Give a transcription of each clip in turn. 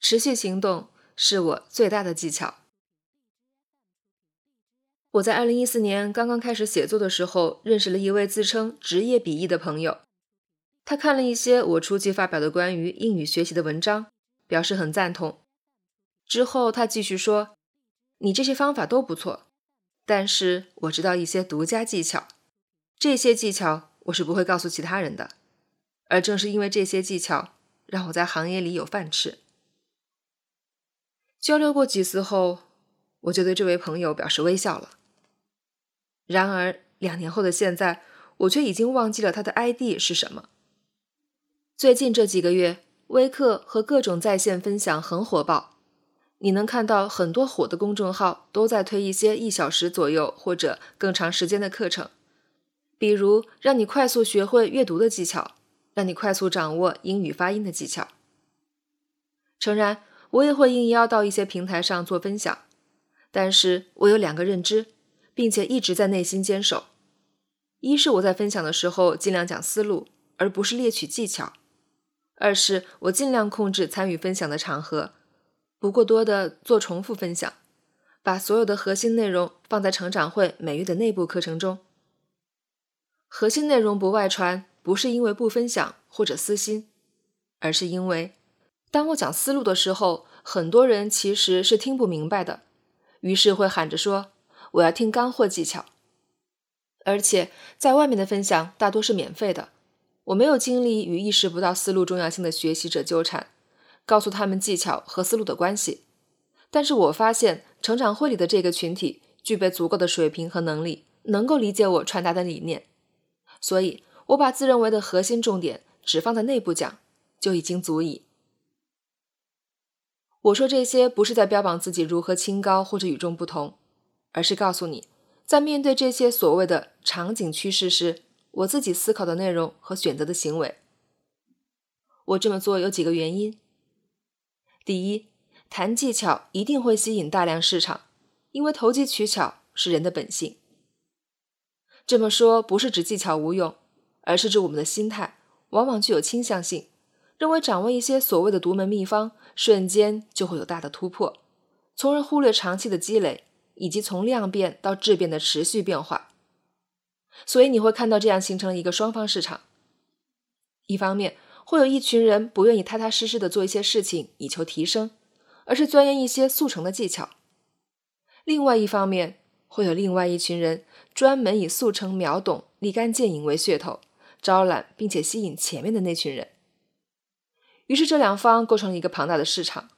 持续行动是我最大的技巧。我在二零一四年刚刚开始写作的时候，认识了一位自称职业笔译的朋友。他看了一些我初期发表的关于英语学习的文章，表示很赞同。之后他继续说：“你这些方法都不错，但是我知道一些独家技巧，这些技巧我是不会告诉其他人的。而正是因为这些技巧，让我在行业里有饭吃。”交流过几次后，我就对这位朋友表示微笑了。然而，两年后的现在，我却已经忘记了他的 ID 是什么。最近这几个月，微课和各种在线分享很火爆，你能看到很多火的公众号都在推一些一小时左右或者更长时间的课程，比如让你快速学会阅读的技巧，让你快速掌握英语发音的技巧。诚然，我也会应邀到一些平台上做分享，但是我有两个认知。并且一直在内心坚守：一是我在分享的时候尽量讲思路，而不是列取技巧；二是我尽量控制参与分享的场合，不过多的做重复分享，把所有的核心内容放在成长会每月的内部课程中。核心内容不外传，不是因为不分享或者私心，而是因为当我讲思路的时候，很多人其实是听不明白的，于是会喊着说。我要听干货技巧，而且在外面的分享大多是免费的。我没有精力与意识不到思路重要性的学习者纠缠，告诉他们技巧和思路的关系。但是我发现成长会里的这个群体具备足够的水平和能力，能够理解我传达的理念，所以我把自认为的核心重点只放在内部讲，就已经足矣。我说这些不是在标榜自己如何清高或者与众不同。而是告诉你，在面对这些所谓的场景趋势时，我自己思考的内容和选择的行为。我这么做有几个原因：第一，谈技巧一定会吸引大量市场，因为投机取巧是人的本性。这么说不是指技巧无用，而是指我们的心态往往具有倾向性，认为掌握一些所谓的独门秘方，瞬间就会有大的突破，从而忽略长期的积累。以及从量变到质变的持续变化，所以你会看到这样形成了一个双方市场。一方面会有一群人不愿意踏踏实实的做一些事情以求提升，而是钻研一些速成的技巧；另外一方面会有另外一群人专门以速成秒懂、立竿见影为噱头，招揽并且吸引前面的那群人。于是这两方构成了一个庞大的市场，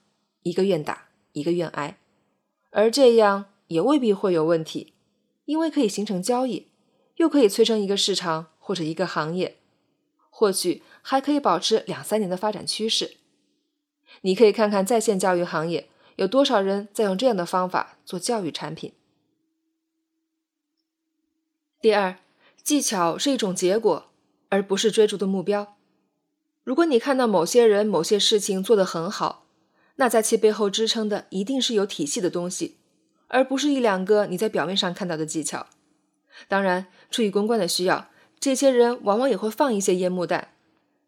一个愿打，一个愿挨，而这样。也未必会有问题，因为可以形成交易，又可以催生一个市场或者一个行业，或许还可以保持两三年的发展趋势。你可以看看在线教育行业有多少人在用这样的方法做教育产品。第二，技巧是一种结果，而不是追逐的目标。如果你看到某些人某些事情做得很好，那在其背后支撑的一定是有体系的东西。而不是一两个你在表面上看到的技巧。当然，出于公关的需要，这些人往往也会放一些烟幕弹，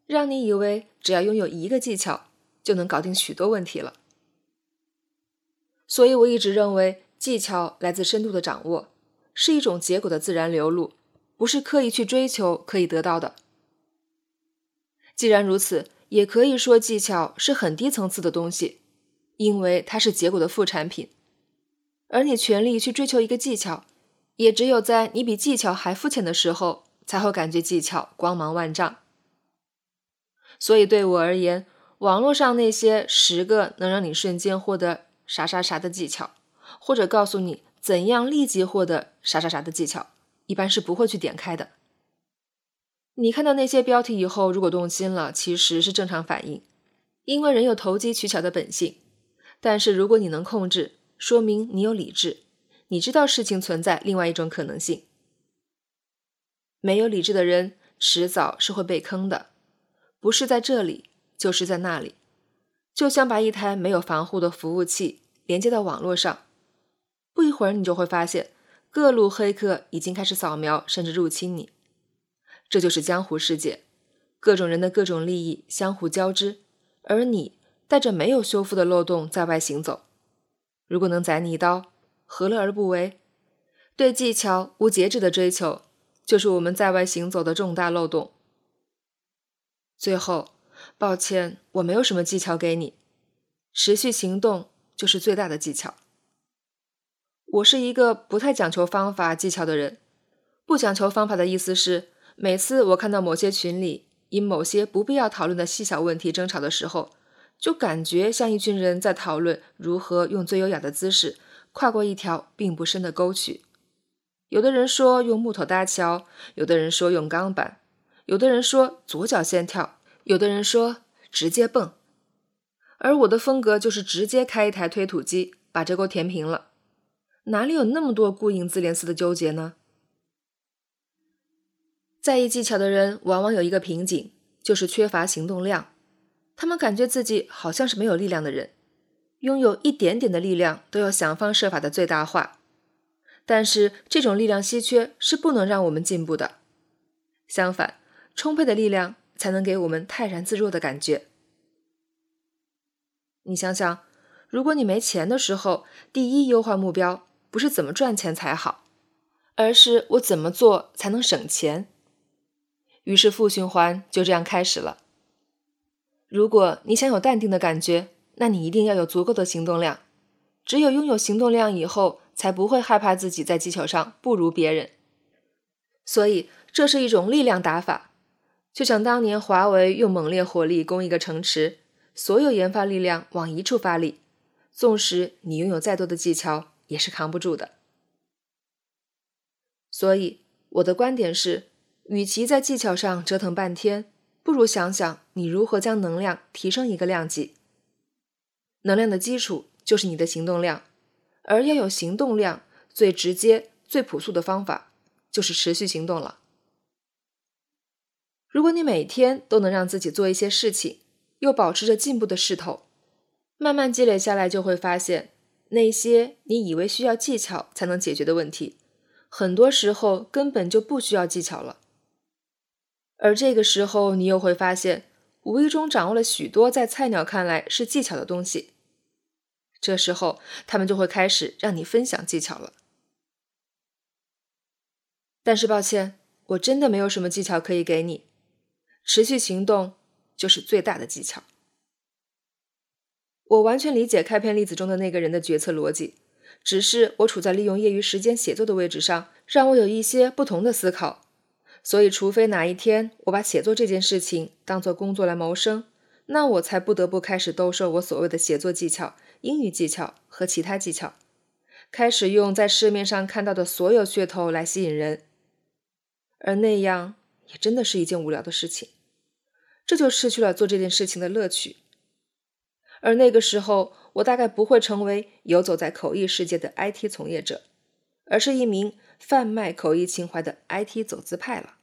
让你以为只要拥有一个技巧就能搞定许多问题了。所以，我一直认为技巧来自深度的掌握，是一种结果的自然流露，不是刻意去追求可以得到的。既然如此，也可以说技巧是很低层次的东西，因为它是结果的副产品。而你全力去追求一个技巧，也只有在你比技巧还肤浅的时候，才会感觉技巧光芒万丈。所以对我而言，网络上那些十个能让你瞬间获得啥啥啥的技巧，或者告诉你怎样立即获得啥啥啥的技巧，一般是不会去点开的。你看到那些标题以后，如果动心了，其实是正常反应，因为人有投机取巧的本性。但是如果你能控制，说明你有理智，你知道事情存在另外一种可能性。没有理智的人，迟早是会被坑的，不是在这里，就是在那里。就像把一台没有防护的服务器连接到网络上，不一会儿你就会发现，各路黑客已经开始扫描甚至入侵你。这就是江湖世界，各种人的各种利益相互交织，而你带着没有修复的漏洞在外行走。如果能宰你一刀，何乐而不为？对技巧无节制的追求，就是我们在外行走的重大漏洞。最后，抱歉，我没有什么技巧给你。持续行动就是最大的技巧。我是一个不太讲求方法技巧的人。不讲求方法的意思是，每次我看到某些群里因某些不必要讨论的细小问题争吵的时候，就感觉像一群人在讨论如何用最优雅的姿势跨过一条并不深的沟渠。有的人说用木头搭桥，有的人说用钢板，有的人说左脚先跳，有的人说直接蹦。而我的风格就是直接开一台推土机把这沟填平了，哪里有那么多顾影自怜似的纠结呢？在意技巧的人往往有一个瓶颈，就是缺乏行动量。他们感觉自己好像是没有力量的人，拥有一点点的力量都要想方设法的最大化。但是这种力量稀缺是不能让我们进步的，相反，充沛的力量才能给我们泰然自若的感觉。你想想，如果你没钱的时候，第一优化目标不是怎么赚钱才好，而是我怎么做才能省钱。于是负循环就这样开始了。如果你想有淡定的感觉，那你一定要有足够的行动量。只有拥有行动量以后，才不会害怕自己在技巧上不如别人。所以，这是一种力量打法，就像当年华为用猛烈火力攻一个城池，所有研发力量往一处发力，纵使你拥有再多的技巧，也是扛不住的。所以，我的观点是。与其在技巧上折腾半天，不如想想你如何将能量提升一个量级。能量的基础就是你的行动量，而要有行动量，最直接、最朴素的方法就是持续行动了。如果你每天都能让自己做一些事情，又保持着进步的势头，慢慢积累下来，就会发现那些你以为需要技巧才能解决的问题，很多时候根本就不需要技巧了。而这个时候，你又会发现，无意中掌握了许多在菜鸟看来是技巧的东西。这时候，他们就会开始让你分享技巧了。但是，抱歉，我真的没有什么技巧可以给你。持续行动就是最大的技巧。我完全理解开篇例子中的那个人的决策逻辑，只是我处在利用业余时间写作的位置上，让我有一些不同的思考。所以，除非哪一天我把写作这件事情当做工作来谋生，那我才不得不开始兜售我所谓的写作技巧、英语技巧和其他技巧，开始用在市面上看到的所有噱头来吸引人，而那样也真的是一件无聊的事情，这就失去了做这件事情的乐趣。而那个时候，我大概不会成为游走在口译世界的 IT 从业者。而是一名贩卖口译情怀的 IT 走资派了。